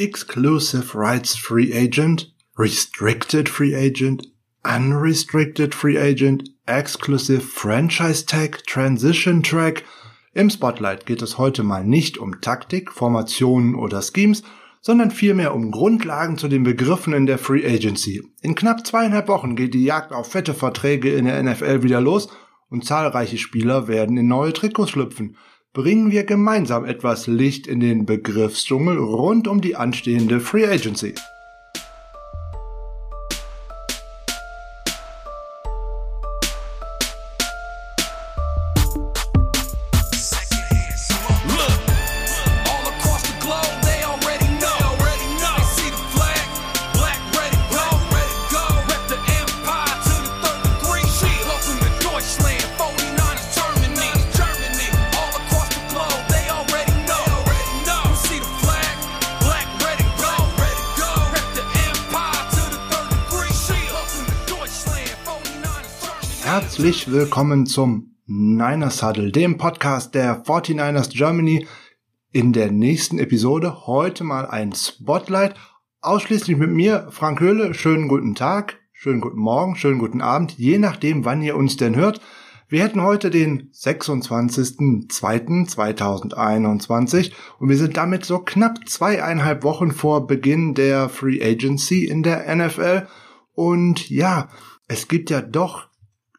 Exclusive Rights Free Agent, Restricted Free Agent, Unrestricted Free Agent, Exclusive Franchise Tag, Transition Track. Im Spotlight geht es heute mal nicht um Taktik, Formationen oder Schemes, sondern vielmehr um Grundlagen zu den Begriffen in der Free Agency. In knapp zweieinhalb Wochen geht die Jagd auf fette Verträge in der NFL wieder los und zahlreiche Spieler werden in neue Trikots schlüpfen bringen wir gemeinsam etwas Licht in den Begriffsdschungel rund um die anstehende Free Agency. Willkommen zum Niners Huddle, dem Podcast der 49ers Germany. In der nächsten Episode heute mal ein Spotlight, ausschließlich mit mir, Frank Höhle. Schönen guten Tag, schönen guten Morgen, schönen guten Abend, je nachdem, wann ihr uns denn hört. Wir hätten heute den 26.02.2021 und wir sind damit so knapp zweieinhalb Wochen vor Beginn der Free Agency in der NFL. Und ja, es gibt ja doch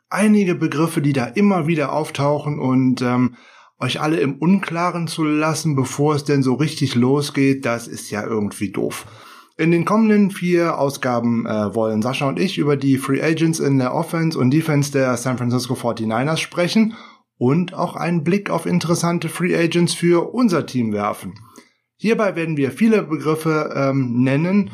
einige Begriffe, die da immer wieder auftauchen und ähm, euch alle im Unklaren zu lassen, bevor es denn so richtig losgeht, das ist ja irgendwie doof. In den kommenden vier Ausgaben äh, wollen Sascha und ich über die Free Agents in der Offense und Defense der San Francisco 49ers sprechen und auch einen Blick auf interessante Free Agents für unser Team werfen. Hierbei werden wir viele Begriffe ähm, nennen,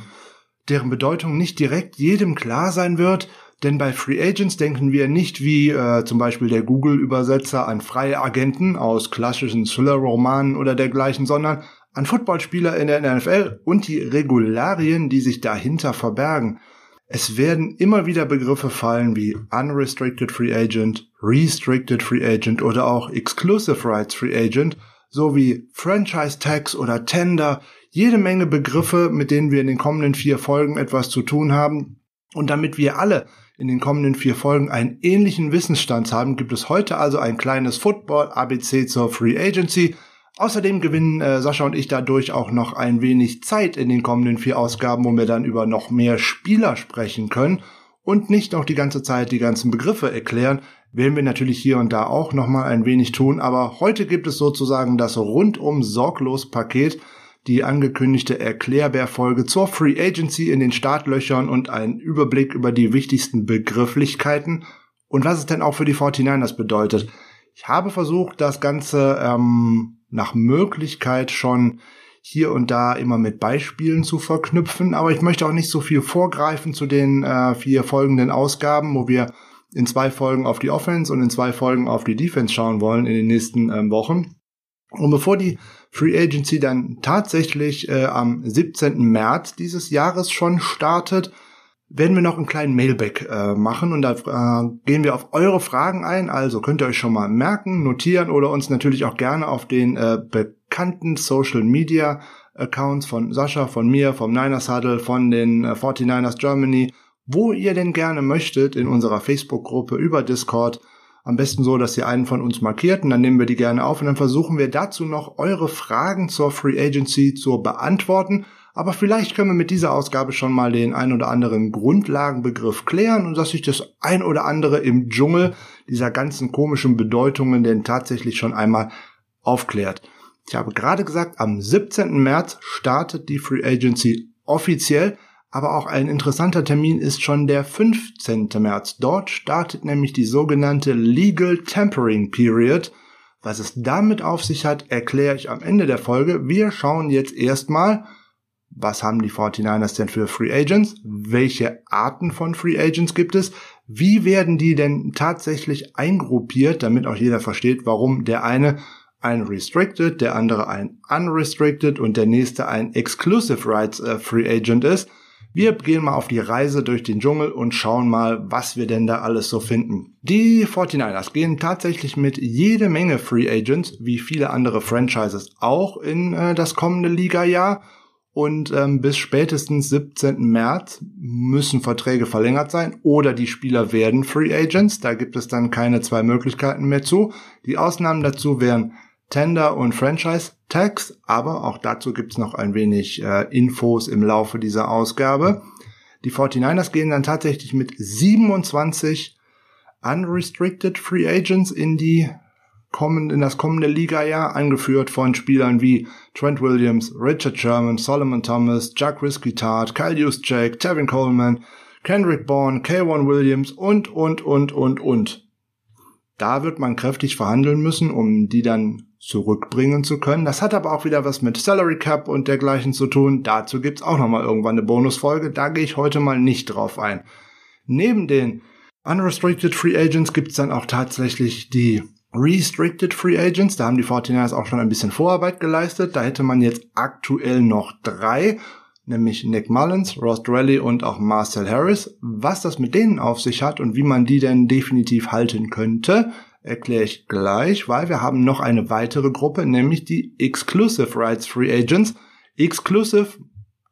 deren Bedeutung nicht direkt jedem klar sein wird, denn bei Free Agents denken wir nicht wie äh, zum Beispiel der Google-Übersetzer an freie Agenten aus klassischen Thriller-Romanen oder dergleichen, sondern an Footballspieler in der NFL und die Regularien, die sich dahinter verbergen. Es werden immer wieder Begriffe fallen wie Unrestricted Free Agent, Restricted Free Agent oder auch Exclusive Rights Free Agent sowie Franchise Tax oder Tender, jede Menge Begriffe, mit denen wir in den kommenden vier Folgen etwas zu tun haben. Und damit wir alle in den kommenden vier Folgen einen ähnlichen Wissensstand haben, gibt es heute also ein kleines Football-ABC zur Free Agency. Außerdem gewinnen äh, Sascha und ich dadurch auch noch ein wenig Zeit in den kommenden vier Ausgaben, wo wir dann über noch mehr Spieler sprechen können und nicht noch die ganze Zeit die ganzen Begriffe erklären. Werden wir natürlich hier und da auch noch mal ein wenig tun, aber heute gibt es sozusagen das rundum sorglos Paket, die angekündigte Erklärbär-Folge zur Free Agency in den Startlöchern und einen Überblick über die wichtigsten Begrifflichkeiten und was es denn auch für die 49ers bedeutet. Ich habe versucht, das Ganze ähm, nach Möglichkeit schon hier und da immer mit Beispielen zu verknüpfen, aber ich möchte auch nicht so viel vorgreifen zu den äh, vier folgenden Ausgaben, wo wir in zwei Folgen auf die Offense und in zwei Folgen auf die Defense schauen wollen in den nächsten ähm, Wochen. Und bevor die Free Agency dann tatsächlich äh, am 17. März dieses Jahres schon startet, werden wir noch einen kleinen Mailback äh, machen und da äh, gehen wir auf eure Fragen ein. Also könnt ihr euch schon mal merken, notieren oder uns natürlich auch gerne auf den äh, bekannten Social Media Accounts von Sascha, von mir, vom Niners Huddle, von den äh, 49ers Germany, wo ihr denn gerne möchtet in unserer Facebook-Gruppe über Discord am besten so, dass ihr einen von uns markiert und dann nehmen wir die gerne auf und dann versuchen wir dazu noch eure Fragen zur Free Agency zu beantworten. Aber vielleicht können wir mit dieser Ausgabe schon mal den ein oder anderen Grundlagenbegriff klären und dass sich das ein oder andere im Dschungel dieser ganzen komischen Bedeutungen denn tatsächlich schon einmal aufklärt. Ich habe gerade gesagt, am 17. März startet die Free Agency offiziell. Aber auch ein interessanter Termin ist schon der 15. März. Dort startet nämlich die sogenannte Legal Tempering Period. Was es damit auf sich hat, erkläre ich am Ende der Folge. Wir schauen jetzt erstmal, was haben die 49ers denn für Free Agents? Welche Arten von Free Agents gibt es? Wie werden die denn tatsächlich eingruppiert, damit auch jeder versteht, warum der eine ein Restricted, der andere ein Unrestricted und der nächste ein Exclusive Rights äh, Free Agent ist? Wir gehen mal auf die Reise durch den Dschungel und schauen mal, was wir denn da alles so finden. Die 49ers gehen tatsächlich mit jede Menge Free Agents, wie viele andere Franchises auch in äh, das kommende Liga-Jahr. und ähm, bis spätestens 17. März müssen Verträge verlängert sein oder die Spieler werden Free Agents. Da gibt es dann keine zwei Möglichkeiten mehr zu. Die Ausnahmen dazu wären Tender und Franchise Tags, aber auch dazu gibt's noch ein wenig äh, Infos im Laufe dieser Ausgabe. Die 49ers gehen dann tatsächlich mit 27 Unrestricted Free Agents in die kommen in das kommende Liga-Jahr, angeführt von Spielern wie Trent Williams, Richard Sherman, Solomon Thomas, Jack Risky Tart, Kyle Juszczyk, Tevin Coleman, Kendrick Bourne, K1 Williams und, und, und, und, und. Da wird man kräftig verhandeln müssen, um die dann zurückbringen zu können. Das hat aber auch wieder was mit Salary Cap und dergleichen zu tun. Dazu gibt's auch nochmal irgendwann eine Bonusfolge. Da gehe ich heute mal nicht drauf ein. Neben den Unrestricted Free Agents gibt's dann auch tatsächlich die Restricted Free Agents, da haben die 49ers auch schon ein bisschen Vorarbeit geleistet. Da hätte man jetzt aktuell noch drei, nämlich Nick Mullins, Ross Drelly und auch Marcel Harris. Was das mit denen auf sich hat und wie man die denn definitiv halten könnte, erkläre ich gleich, weil wir haben noch eine weitere Gruppe, nämlich die Exclusive Rights Free Agents. Exclusive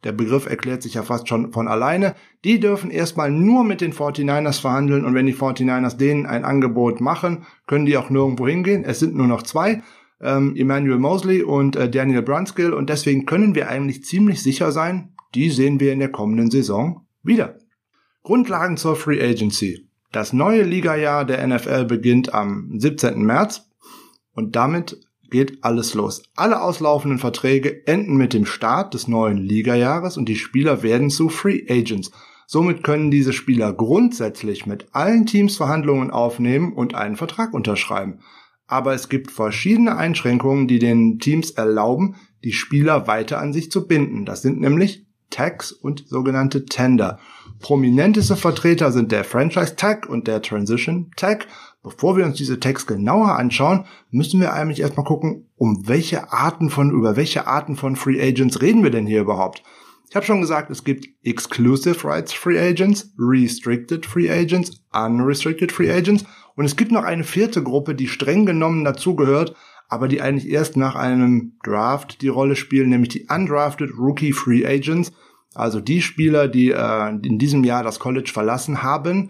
der Begriff erklärt sich ja fast schon von alleine. Die dürfen erstmal nur mit den 49ers verhandeln und wenn die 49ers denen ein Angebot machen, können die auch nirgendwo hingehen. Es sind nur noch zwei, ähm, Emmanuel Mosley und äh, Daniel Brunskill und deswegen können wir eigentlich ziemlich sicher sein, die sehen wir in der kommenden Saison wieder. Grundlagen zur Free Agency. Das neue Ligajahr der NFL beginnt am 17. März und damit geht alles los. Alle auslaufenden Verträge enden mit dem Start des neuen Ligajahres und die Spieler werden zu Free Agents. Somit können diese Spieler grundsätzlich mit allen Teams Verhandlungen aufnehmen und einen Vertrag unterschreiben. Aber es gibt verschiedene Einschränkungen, die den Teams erlauben, die Spieler weiter an sich zu binden. Das sind nämlich Tags und sogenannte Tender. Prominenteste Vertreter sind der Franchise Tag und der Transition Tag Bevor wir uns diese Tags genauer anschauen, müssen wir eigentlich erstmal gucken, um welche Arten von, über welche Arten von Free Agents reden wir denn hier überhaupt? Ich habe schon gesagt, es gibt Exclusive Rights Free Agents, Restricted Free Agents, Unrestricted Free Agents und es gibt noch eine vierte Gruppe, die streng genommen dazugehört, aber die eigentlich erst nach einem Draft die Rolle spielen, nämlich die Undrafted Rookie Free Agents, also die Spieler, die äh, in diesem Jahr das College verlassen haben,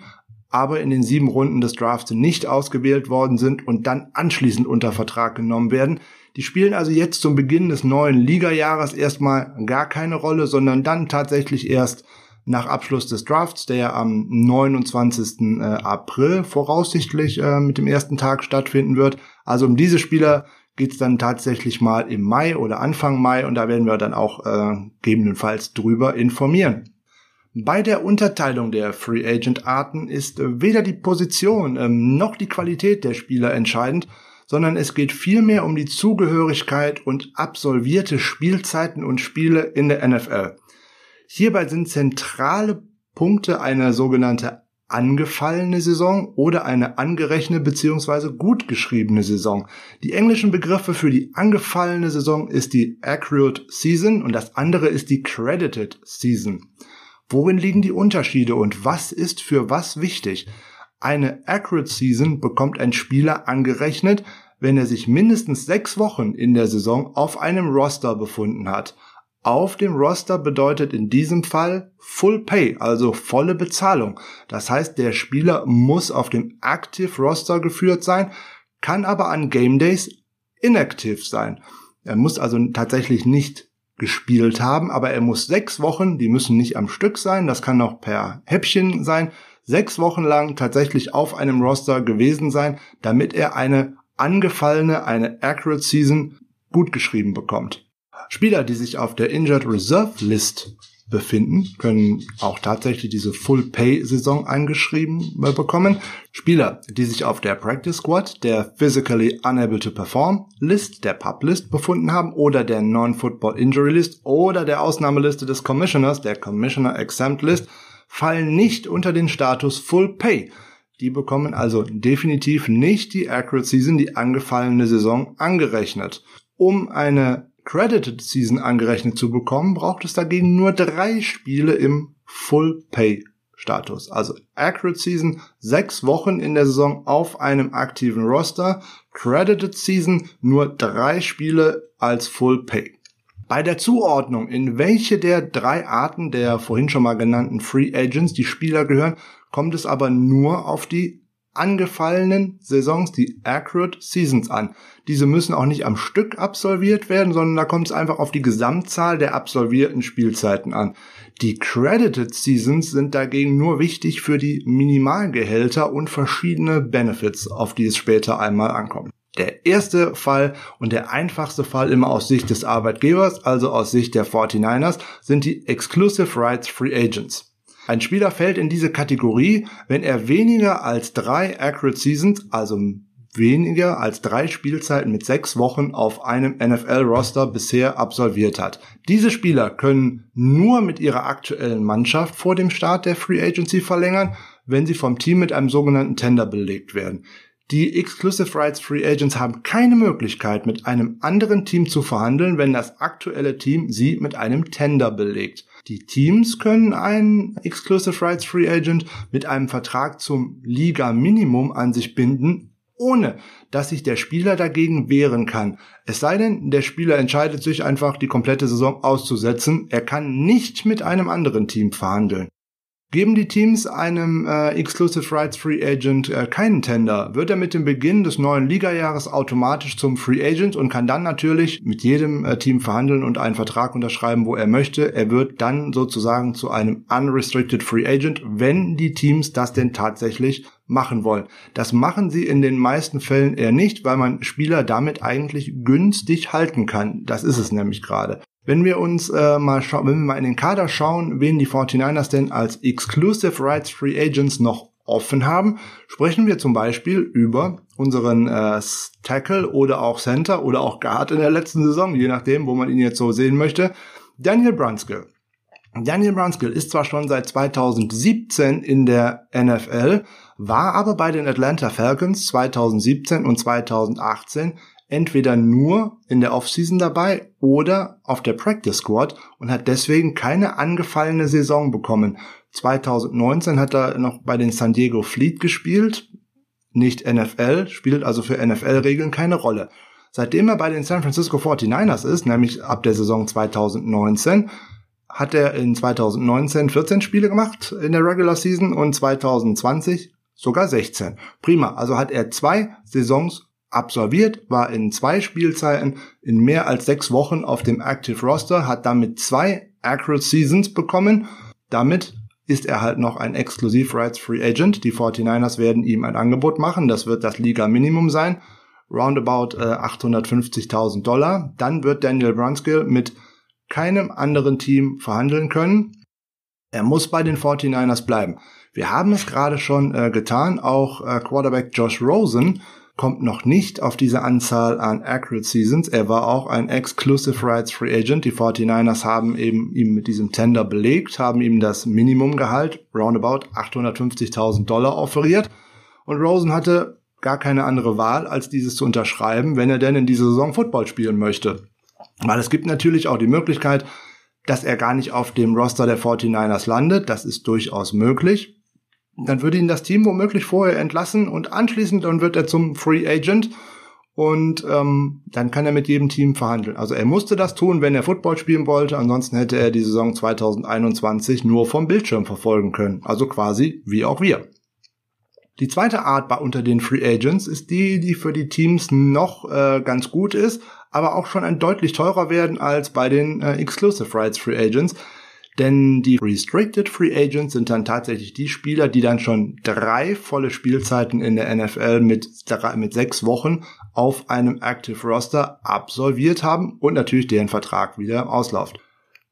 aber in den sieben Runden des Drafts nicht ausgewählt worden sind und dann anschließend unter Vertrag genommen werden. Die spielen also jetzt zum Beginn des neuen Ligajahres erstmal gar keine Rolle, sondern dann tatsächlich erst nach Abschluss des Drafts, der am 29. Äh, April voraussichtlich äh, mit dem ersten Tag stattfinden wird. Also um diese Spieler geht's dann tatsächlich mal im Mai oder Anfang Mai und da werden wir dann auch äh, gegebenenfalls drüber informieren. Bei der Unterteilung der Free Agent Arten ist weder die Position ähm, noch die Qualität der Spieler entscheidend, sondern es geht vielmehr um die Zugehörigkeit und absolvierte Spielzeiten und Spiele in der NFL. Hierbei sind zentrale Punkte eine sogenannte angefallene Saison oder eine angerechnete bzw. gut geschriebene Saison. Die englischen Begriffe für die angefallene Saison ist die accurate season und das andere ist die credited season. Worin liegen die Unterschiede und was ist für was wichtig? Eine Accurate Season bekommt ein Spieler angerechnet, wenn er sich mindestens sechs Wochen in der Saison auf einem Roster befunden hat. Auf dem Roster bedeutet in diesem Fall Full Pay, also volle Bezahlung. Das heißt, der Spieler muss auf dem Active Roster geführt sein, kann aber an Game Days inactive sein. Er muss also tatsächlich nicht gespielt haben, aber er muss sechs Wochen, die müssen nicht am Stück sein, das kann auch per Häppchen sein, sechs Wochen lang tatsächlich auf einem Roster gewesen sein, damit er eine angefallene, eine Accurate Season gut geschrieben bekommt. Spieler, die sich auf der Injured Reserve List befinden, können auch tatsächlich diese Full-Pay-Saison eingeschrieben äh, bekommen. Spieler, die sich auf der Practice Squad, der Physically Unable to Perform List, der Pub List befunden haben oder der Non-Football Injury List oder der Ausnahmeliste des Commissioners, der Commissioner Exempt List, fallen nicht unter den Status Full Pay. Die bekommen also definitiv nicht die Accurate Season, die angefallene Saison angerechnet. Um eine Credited Season angerechnet zu bekommen, braucht es dagegen nur drei Spiele im Full Pay Status. Also Accurate Season, sechs Wochen in der Saison auf einem aktiven Roster. Credited Season, nur drei Spiele als Full Pay. Bei der Zuordnung, in welche der drei Arten der vorhin schon mal genannten Free Agents die Spieler gehören, kommt es aber nur auf die angefallenen Saisons, die Accurate Seasons an. Diese müssen auch nicht am Stück absolviert werden, sondern da kommt es einfach auf die Gesamtzahl der absolvierten Spielzeiten an. Die Credited Seasons sind dagegen nur wichtig für die Minimalgehälter und verschiedene Benefits, auf die es später einmal ankommt. Der erste Fall und der einfachste Fall immer aus Sicht des Arbeitgebers, also aus Sicht der 49ers, sind die Exclusive Rights Free Agents. Ein Spieler fällt in diese Kategorie, wenn er weniger als drei Accurate Seasons, also weniger als drei Spielzeiten mit sechs Wochen auf einem NFL-Roster bisher absolviert hat. Diese Spieler können nur mit ihrer aktuellen Mannschaft vor dem Start der Free Agency verlängern, wenn sie vom Team mit einem sogenannten Tender belegt werden. Die Exclusive Rights Free Agents haben keine Möglichkeit, mit einem anderen Team zu verhandeln, wenn das aktuelle Team sie mit einem Tender belegt. Die Teams können einen Exclusive Rights Free Agent mit einem Vertrag zum Liga Minimum an sich binden, ohne dass sich der Spieler dagegen wehren kann. Es sei denn, der Spieler entscheidet sich einfach, die komplette Saison auszusetzen. Er kann nicht mit einem anderen Team verhandeln. Geben die Teams einem äh, Exclusive Rights Free Agent äh, keinen Tender, wird er mit dem Beginn des neuen Ligajahres automatisch zum Free Agent und kann dann natürlich mit jedem äh, Team verhandeln und einen Vertrag unterschreiben, wo er möchte. Er wird dann sozusagen zu einem Unrestricted Free Agent, wenn die Teams das denn tatsächlich machen wollen. Das machen sie in den meisten Fällen eher nicht, weil man Spieler damit eigentlich günstig halten kann. Das ist es nämlich gerade. Wenn wir uns äh, mal schauen, wenn wir mal in den Kader schauen, wen die 49ers denn als Exclusive Rights Free Agents noch offen haben, sprechen wir zum Beispiel über unseren äh, Tackle oder auch Center oder auch Guard in der letzten Saison, je nachdem, wo man ihn jetzt so sehen möchte, Daniel Brunskill. Daniel Brunskill ist zwar schon seit 2017 in der NFL, war aber bei den Atlanta Falcons 2017 und 2018 entweder nur in der Offseason dabei oder auf der Practice Squad und hat deswegen keine angefallene Saison bekommen. 2019 hat er noch bei den San Diego Fleet gespielt, nicht NFL, spielt also für NFL-Regeln keine Rolle. Seitdem er bei den San Francisco 49ers ist, nämlich ab der Saison 2019, hat er in 2019 14 Spiele gemacht in der Regular Season und 2020 sogar 16. Prima, also hat er zwei Saisons absolviert, war in zwei Spielzeiten in mehr als sechs Wochen auf dem Active Roster, hat damit zwei Accurate Seasons bekommen. Damit ist er halt noch ein Exklusiv Rights Free Agent. Die 49ers werden ihm ein Angebot machen. Das wird das Liga Minimum sein. Roundabout äh, 850.000 Dollar. Dann wird Daniel Brunskill mit keinem anderen Team verhandeln können. Er muss bei den 49ers bleiben. Wir haben es gerade schon äh, getan. Auch äh, Quarterback Josh Rosen kommt noch nicht auf diese Anzahl an Accurate Seasons. Er war auch ein Exclusive Rights Free Agent. Die 49ers haben eben ihm mit diesem Tender belegt, haben ihm das Minimumgehalt, roundabout 850.000 Dollar offeriert. Und Rosen hatte gar keine andere Wahl, als dieses zu unterschreiben, wenn er denn in dieser Saison Football spielen möchte. Weil es gibt natürlich auch die Möglichkeit, dass er gar nicht auf dem Roster der 49ers landet. Das ist durchaus möglich dann würde ihn das Team womöglich vorher entlassen und anschließend dann wird er zum Free Agent und ähm, dann kann er mit jedem Team verhandeln. Also er musste das tun, wenn er Football spielen wollte, ansonsten hätte er die Saison 2021 nur vom Bildschirm verfolgen können. Also quasi wie auch wir. Die zweite Art unter den Free Agents ist die, die für die Teams noch äh, ganz gut ist, aber auch schon ein deutlich teurer werden als bei den äh, Exclusive Rights Free Agents. Denn die Restricted Free Agents sind dann tatsächlich die Spieler, die dann schon drei volle Spielzeiten in der NFL mit, mit sechs Wochen auf einem Active Roster absolviert haben und natürlich deren Vertrag wieder ausläuft.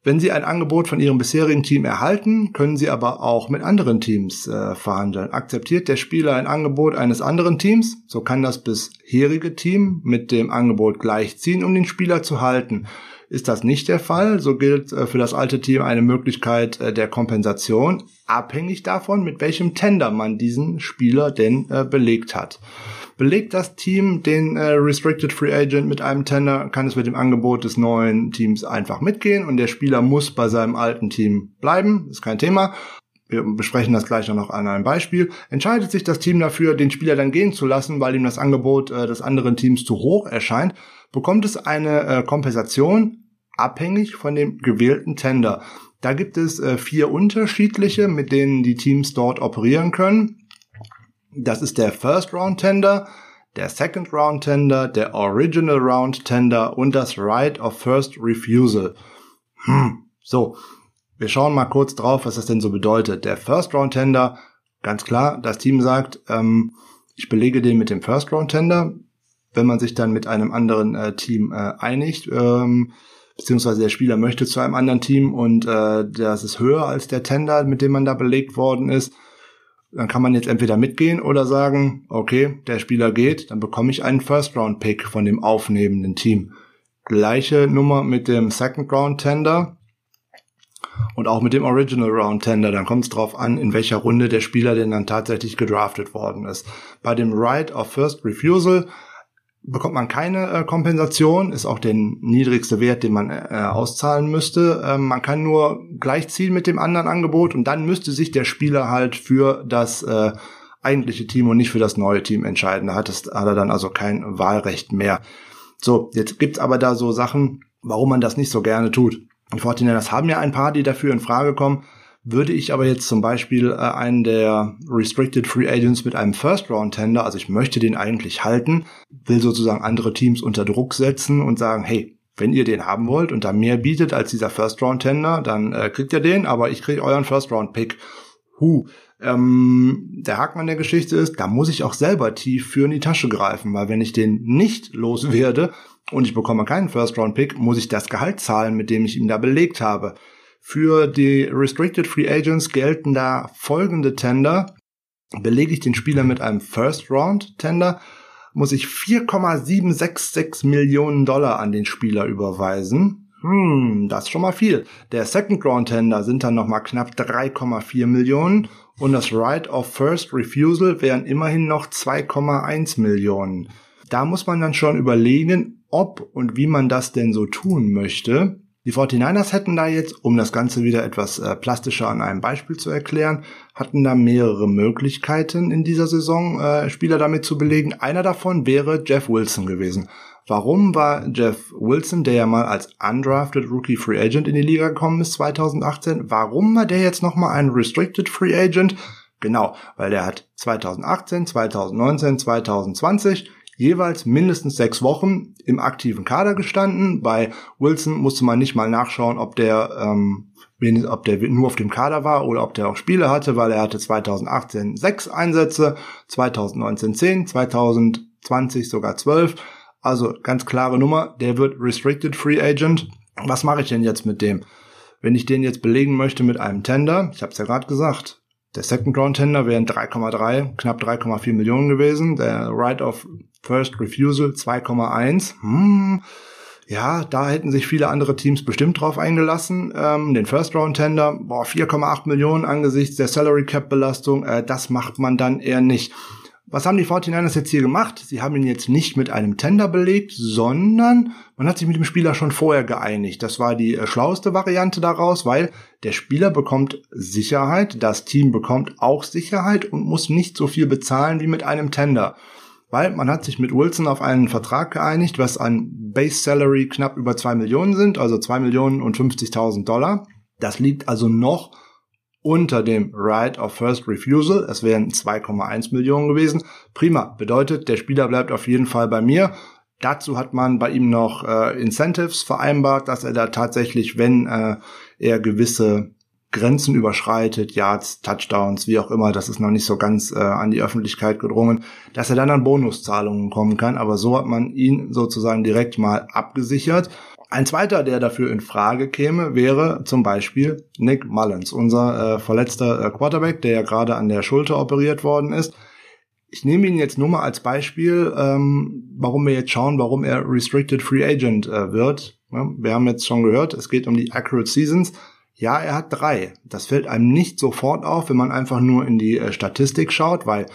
Wenn Sie ein Angebot von Ihrem bisherigen Team erhalten, können Sie aber auch mit anderen Teams äh, verhandeln. Akzeptiert der Spieler ein Angebot eines anderen Teams, so kann das bisherige Team mit dem Angebot gleichziehen, um den Spieler zu halten. Ist das nicht der Fall, so gilt äh, für das alte Team eine Möglichkeit äh, der Kompensation, abhängig davon, mit welchem Tender man diesen Spieler denn äh, belegt hat. Belegt das Team den Restricted Free Agent mit einem Tender, kann es mit dem Angebot des neuen Teams einfach mitgehen und der Spieler muss bei seinem alten Team bleiben, ist kein Thema. Wir besprechen das gleich noch an einem Beispiel, entscheidet sich das Team dafür, den Spieler dann gehen zu lassen, weil ihm das Angebot des anderen Teams zu hoch erscheint, bekommt es eine äh, Kompensation abhängig von dem gewählten Tender. Da gibt es äh, vier unterschiedliche, mit denen die Teams dort operieren können. Das ist der First Round Tender, der Second Round Tender, der Original Round Tender und das Right of First Refusal. Hm, so. Wir schauen mal kurz drauf, was das denn so bedeutet. Der First Round Tender, ganz klar, das Team sagt, ähm, ich belege den mit dem First Round Tender. Wenn man sich dann mit einem anderen äh, Team äh, einigt, ähm, beziehungsweise der Spieler möchte zu einem anderen Team und äh, das ist höher als der Tender, mit dem man da belegt worden ist, dann kann man jetzt entweder mitgehen oder sagen, okay, der Spieler geht, dann bekomme ich einen First-Round-Pick von dem aufnehmenden Team. Gleiche Nummer mit dem Second-Round-Tender und auch mit dem Original Round Tender. Dann kommt es drauf an, in welcher Runde der Spieler denn dann tatsächlich gedraftet worden ist. Bei dem Right of First Refusal bekommt man keine äh, Kompensation, ist auch der niedrigste Wert, den man äh, auszahlen müsste. Ähm, man kann nur gleichziehen mit dem anderen Angebot und dann müsste sich der Spieler halt für das äh, eigentliche Team und nicht für das neue Team entscheiden. Da hat, es, hat er dann also kein Wahlrecht mehr. So, jetzt gibt's aber da so Sachen, warum man das nicht so gerne tut. Die 49ers haben ja ein paar, die dafür in Frage kommen. Würde ich aber jetzt zum Beispiel äh, einen der Restricted Free Agents mit einem First Round Tender, also ich möchte den eigentlich halten, will sozusagen andere Teams unter Druck setzen und sagen, hey, wenn ihr den haben wollt und da mehr bietet als dieser First Round Tender, dann äh, kriegt ihr den, aber ich kriege euren First Round Pick. Huh. Ähm, der Haken an der Geschichte ist, da muss ich auch selber tief für in die Tasche greifen, weil wenn ich den nicht loswerde und ich bekomme keinen First Round Pick, muss ich das Gehalt zahlen, mit dem ich ihn da belegt habe. Für die Restricted Free Agents gelten da folgende Tender. Belege ich den Spieler mit einem First Round Tender, muss ich 4,766 Millionen Dollar an den Spieler überweisen. Hm, das ist schon mal viel. Der Second Round Tender sind dann nochmal knapp 3,4 Millionen und das Right of First Refusal wären immerhin noch 2,1 Millionen. Da muss man dann schon überlegen, ob und wie man das denn so tun möchte. Die 49ers hätten da jetzt, um das Ganze wieder etwas äh, plastischer an einem Beispiel zu erklären, hatten da mehrere Möglichkeiten in dieser Saison, äh, Spieler damit zu belegen. Einer davon wäre Jeff Wilson gewesen. Warum war Jeff Wilson, der ja mal als undrafted Rookie Free Agent in die Liga gekommen ist 2018, warum war der jetzt nochmal ein Restricted Free Agent? Genau, weil der hat 2018, 2019, 2020 jeweils mindestens sechs Wochen im aktiven Kader gestanden. Bei Wilson musste man nicht mal nachschauen, ob der, ähm, ob der nur auf dem Kader war oder ob der auch Spiele hatte, weil er hatte 2018 sechs Einsätze, 2019 zehn, 2020 sogar zwölf. Also ganz klare Nummer, der wird Restricted Free Agent. Was mache ich denn jetzt mit dem? Wenn ich den jetzt belegen möchte mit einem Tender, ich habe es ja gerade gesagt, der Second Round Tender wären 3,3, knapp 3,4 Millionen gewesen. Der Right of First Refusal 2,1. Hm, ja, da hätten sich viele andere Teams bestimmt drauf eingelassen. Ähm, den First Round Tender, boah, 4,8 Millionen angesichts der Salary Cap Belastung, äh, das macht man dann eher nicht. Was haben die 49ers jetzt hier gemacht? Sie haben ihn jetzt nicht mit einem Tender belegt, sondern man hat sich mit dem Spieler schon vorher geeinigt. Das war die äh, schlaueste Variante daraus, weil der Spieler bekommt Sicherheit, das Team bekommt auch Sicherheit und muss nicht so viel bezahlen wie mit einem Tender. Weil man hat sich mit Wilson auf einen Vertrag geeinigt, was an Base Salary knapp über zwei Millionen sind, also zwei Millionen und 50.000 Dollar. Das liegt also noch unter dem Right of First Refusal. Es wären 2,1 Millionen gewesen. Prima. Bedeutet, der Spieler bleibt auf jeden Fall bei mir. Dazu hat man bei ihm noch äh, Incentives vereinbart, dass er da tatsächlich, wenn äh, er gewisse Grenzen überschreitet, Yards, Touchdowns, wie auch immer, das ist noch nicht so ganz äh, an die Öffentlichkeit gedrungen, dass er dann an Bonuszahlungen kommen kann. Aber so hat man ihn sozusagen direkt mal abgesichert. Ein zweiter, der dafür in Frage käme, wäre zum Beispiel Nick Mullins, unser äh, verletzter äh, Quarterback, der ja gerade an der Schulter operiert worden ist. Ich nehme ihn jetzt nur mal als Beispiel, ähm, warum wir jetzt schauen, warum er Restricted Free Agent äh, wird. Ja, wir haben jetzt schon gehört, es geht um die Accurate Seasons. Ja, er hat drei. Das fällt einem nicht sofort auf, wenn man einfach nur in die äh, Statistik schaut, weil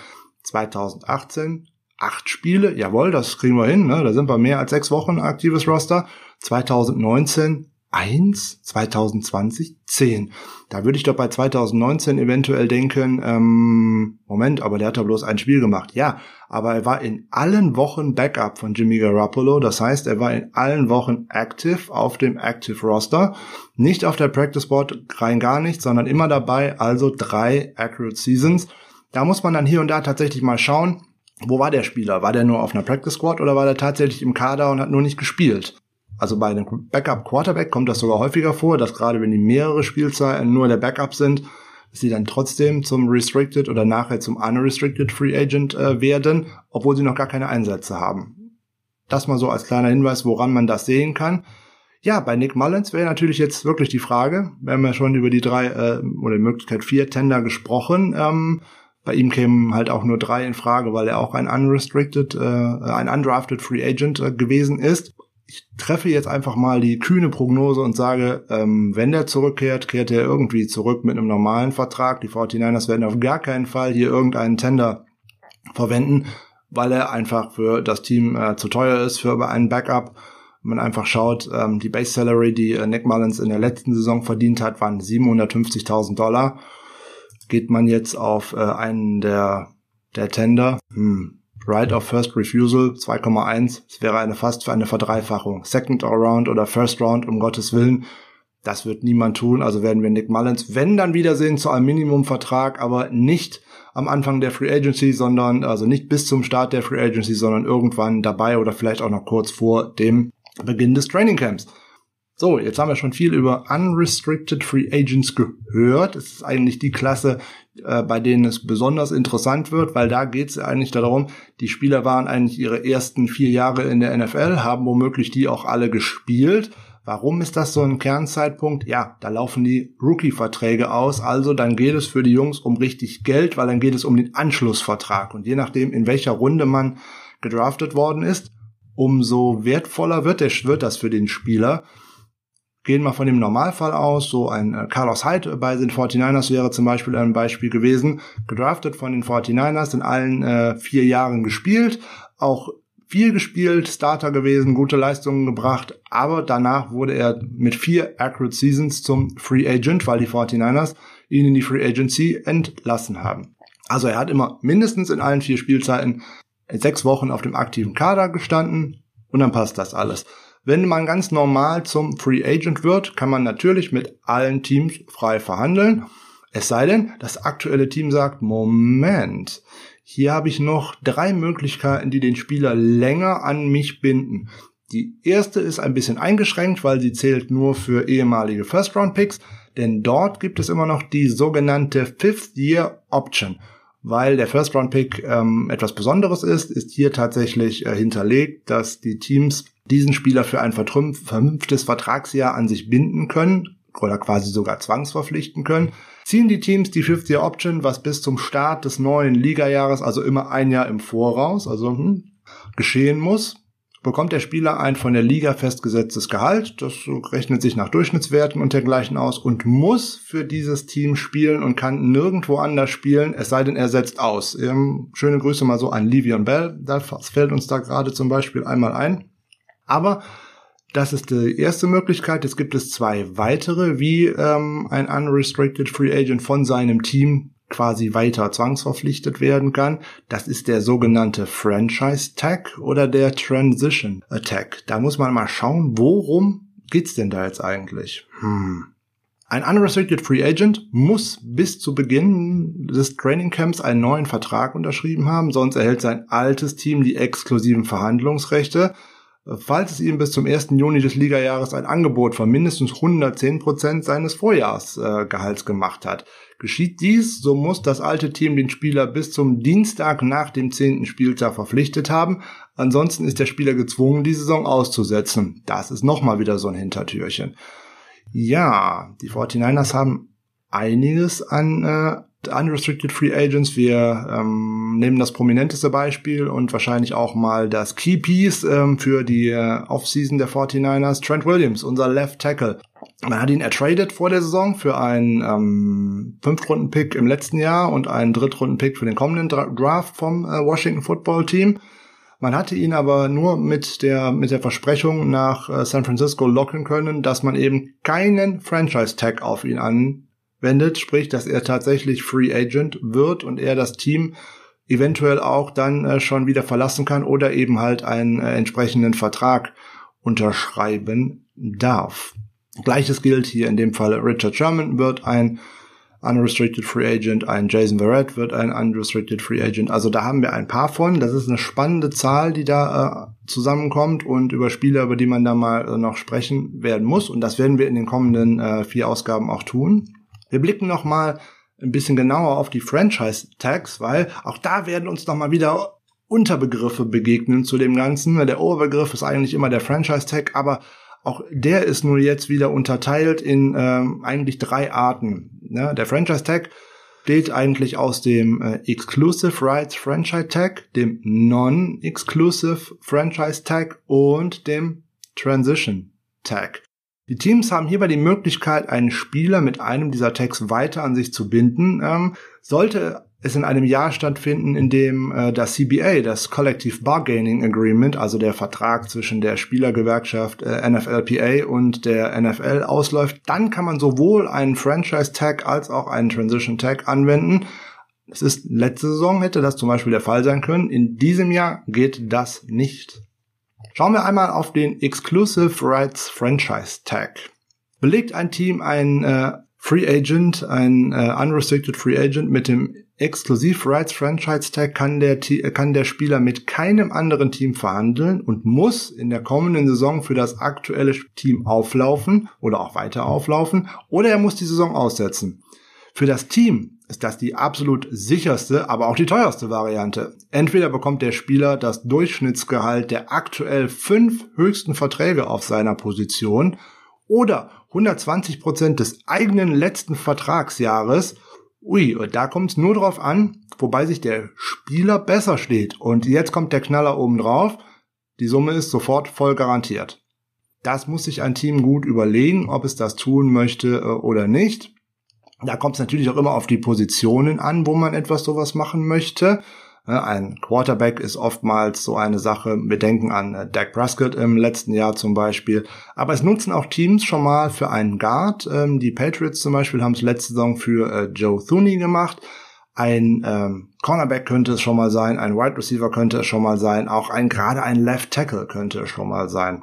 2018 acht Spiele, jawohl, das kriegen wir hin, ne? da sind wir mehr als sechs Wochen aktives Roster. 2019 2001, 2020, 10. Da würde ich doch bei 2019 eventuell denken, ähm, Moment, aber der hat da bloß ein Spiel gemacht. Ja, aber er war in allen Wochen Backup von Jimmy Garoppolo. Das heißt, er war in allen Wochen active auf dem Active Roster. Nicht auf der Practice Board rein gar nicht, sondern immer dabei. Also drei Accurate Seasons. Da muss man dann hier und da tatsächlich mal schauen, wo war der Spieler? War der nur auf einer Practice Squad oder war der tatsächlich im Kader und hat nur nicht gespielt? Also bei einem Backup Quarterback kommt das sogar häufiger vor, dass gerade wenn die mehrere Spielzeiten nur der Backup sind, dass sie dann trotzdem zum Restricted oder nachher zum Unrestricted Free Agent äh, werden, obwohl sie noch gar keine Einsätze haben. Das mal so als kleiner Hinweis, woran man das sehen kann. Ja, bei Nick Mullins wäre natürlich jetzt wirklich die Frage, wir haben ja schon über die drei äh, oder die Möglichkeit vier Tender gesprochen. Ähm, bei ihm kämen halt auch nur drei in Frage, weil er auch ein unrestricted, äh, ein undrafted Free Agent äh, gewesen ist ich treffe jetzt einfach mal die kühne Prognose und sage, ähm, wenn der zurückkehrt, kehrt er irgendwie zurück mit einem normalen Vertrag. Die 49ers werden auf gar keinen Fall hier irgendeinen Tender verwenden, weil er einfach für das Team äh, zu teuer ist für einen Backup. Man einfach schaut, ähm, die Base Salary, die äh, Nick Mullins in der letzten Saison verdient hat, waren 750.000 Dollar. Geht man jetzt auf äh, einen der, der Tender, hm, Right of First Refusal 2,1. Es wäre eine fast für eine Verdreifachung. Second Round oder First Round, um Gottes Willen. Das wird niemand tun. Also werden wir Nick Mullins, wenn dann wiedersehen zu einem Minimumvertrag, aber nicht am Anfang der Free Agency, sondern also nicht bis zum Start der Free Agency, sondern irgendwann dabei oder vielleicht auch noch kurz vor dem Beginn des Training Camps. So, jetzt haben wir schon viel über Unrestricted Free Agents gehört. Es ist eigentlich die Klasse, äh, bei denen es besonders interessant wird, weil da geht es eigentlich darum, die Spieler waren eigentlich ihre ersten vier Jahre in der NFL, haben womöglich die auch alle gespielt. Warum ist das so ein Kernzeitpunkt? Ja, da laufen die Rookie-Verträge aus, also dann geht es für die Jungs um richtig Geld, weil dann geht es um den Anschlussvertrag. Und je nachdem, in welcher Runde man gedraftet worden ist, umso wertvoller wird, der, wird das für den Spieler. Gehen wir von dem Normalfall aus, so ein äh, Carlos Hyde bei den 49ers wäre zum Beispiel ein Beispiel gewesen, gedraftet von den 49ers, in allen äh, vier Jahren gespielt, auch viel gespielt, Starter gewesen, gute Leistungen gebracht, aber danach wurde er mit vier Accurate Seasons zum Free Agent, weil die 49ers ihn in die Free Agency entlassen haben. Also er hat immer mindestens in allen vier Spielzeiten sechs Wochen auf dem aktiven Kader gestanden. Und dann passt das alles. Wenn man ganz normal zum Free Agent wird, kann man natürlich mit allen Teams frei verhandeln. Es sei denn, das aktuelle Team sagt, Moment, hier habe ich noch drei Möglichkeiten, die den Spieler länger an mich binden. Die erste ist ein bisschen eingeschränkt, weil sie zählt nur für ehemalige First-Round-Picks, denn dort gibt es immer noch die sogenannte Fifth-Year-Option. Weil der First-Round-Pick ähm, etwas Besonderes ist, ist hier tatsächlich äh, hinterlegt, dass die Teams diesen Spieler für ein vernünftiges Vertragsjahr an sich binden können oder quasi sogar zwangsverpflichten können, ziehen die Teams die Fifth-Year-Option, was bis zum Start des neuen Ligajahres, also immer ein Jahr im Voraus, also hm, geschehen muss, bekommt der Spieler ein von der Liga festgesetztes Gehalt, das rechnet sich nach Durchschnittswerten und dergleichen aus und muss für dieses Team spielen und kann nirgendwo anders spielen, es sei denn, er setzt aus. Ähm, schöne Grüße mal so an Livion Bell, das fällt uns da gerade zum Beispiel einmal ein. Aber das ist die erste Möglichkeit. Jetzt gibt es zwei weitere, wie ähm, ein Unrestricted Free Agent von seinem Team quasi weiter zwangsverpflichtet werden kann. Das ist der sogenannte Franchise Tag oder der Transition Attack. Da muss man mal schauen, worum geht's denn da jetzt eigentlich? Hm. Ein Unrestricted Free Agent muss bis zu Beginn des Training Camps einen neuen Vertrag unterschrieben haben, sonst erhält sein altes Team die exklusiven Verhandlungsrechte falls es ihm bis zum 1. Juni des Ligajahres ein Angebot von mindestens 110 Prozent seines Vorjahresgehalts äh, gemacht hat. Geschieht dies, so muss das alte Team den Spieler bis zum Dienstag nach dem 10. Spieltag verpflichtet haben. Ansonsten ist der Spieler gezwungen, die Saison auszusetzen. Das ist nochmal wieder so ein Hintertürchen. Ja, die 49ers haben einiges an äh, Unrestricted Free Agents. Wir ähm, nehmen das prominenteste Beispiel und wahrscheinlich auch mal das Key Piece ähm, für die äh, Offseason der 49ers. Trent Williams, unser Left Tackle. Man hat ihn ertradet vor der Saison für einen ähm, Fünftrunden-Pick im letzten Jahr und einen Drittrunden-Pick für den kommenden Draft vom äh, Washington Football Team. Man hatte ihn aber nur mit der, mit der Versprechung nach äh, San Francisco locken können, dass man eben keinen Franchise-Tag auf ihn anwendet, sprich, dass er tatsächlich Free Agent wird und er das Team eventuell auch dann äh, schon wieder verlassen kann oder eben halt einen äh, entsprechenden Vertrag unterschreiben darf. Gleiches gilt hier in dem Fall. Richard Sherman wird ein Unrestricted Free Agent, ein Jason Verrett wird ein Unrestricted Free Agent. Also da haben wir ein paar von. Das ist eine spannende Zahl, die da äh, zusammenkommt und über Spieler, über die man da mal äh, noch sprechen werden muss. Und das werden wir in den kommenden äh, vier Ausgaben auch tun. Wir blicken noch mal ein bisschen genauer auf die Franchise Tags, weil auch da werden uns noch mal wieder Unterbegriffe begegnen zu dem Ganzen. Der Oberbegriff ist eigentlich immer der Franchise Tag, aber auch der ist nur jetzt wieder unterteilt in ähm, eigentlich drei Arten. Ja, der Franchise Tag besteht eigentlich aus dem äh, Exclusive Rights Franchise Tag, dem Non-Exclusive Franchise Tag und dem Transition Tag. Die Teams haben hierbei die Möglichkeit, einen Spieler mit einem dieser Tags weiter an sich zu binden. Ähm, sollte es in einem Jahr stattfinden, in dem äh, das CBA, das Collective Bargaining Agreement, also der Vertrag zwischen der Spielergewerkschaft äh, NFLPA und der NFL ausläuft, dann kann man sowohl einen Franchise Tag als auch einen Transition Tag anwenden. Das ist letzte Saison hätte das zum Beispiel der Fall sein können. In diesem Jahr geht das nicht. Schauen wir einmal auf den Exclusive Rights Franchise Tag. Belegt ein Team ein äh, Free Agent, ein äh, Unrestricted Free Agent mit dem Exklusiv Rights Franchise Tag kann der, kann der Spieler mit keinem anderen Team verhandeln und muss in der kommenden Saison für das aktuelle Team auflaufen oder auch weiter auflaufen oder er muss die Saison aussetzen. Für das Team ist das die absolut sicherste, aber auch die teuerste Variante. Entweder bekommt der Spieler das Durchschnittsgehalt der aktuell fünf höchsten Verträge auf seiner Position oder 120 Prozent des eigenen letzten Vertragsjahres Ui, da kommt es nur drauf an, wobei sich der Spieler besser steht. Und jetzt kommt der Knaller oben drauf. Die Summe ist sofort voll garantiert. Das muss sich ein Team gut überlegen, ob es das tun möchte äh, oder nicht. Da kommt es natürlich auch immer auf die Positionen an, wo man etwas sowas machen möchte. Ein Quarterback ist oftmals so eine Sache. Wir denken an äh, Dak Prescott im letzten Jahr zum Beispiel. Aber es nutzen auch Teams schon mal für einen Guard. Ähm, die Patriots zum Beispiel haben es letzte Saison für äh, Joe Thuney gemacht. Ein ähm, Cornerback könnte es schon mal sein, ein Wide Receiver könnte es schon mal sein, auch ein gerade ein Left Tackle könnte es schon mal sein.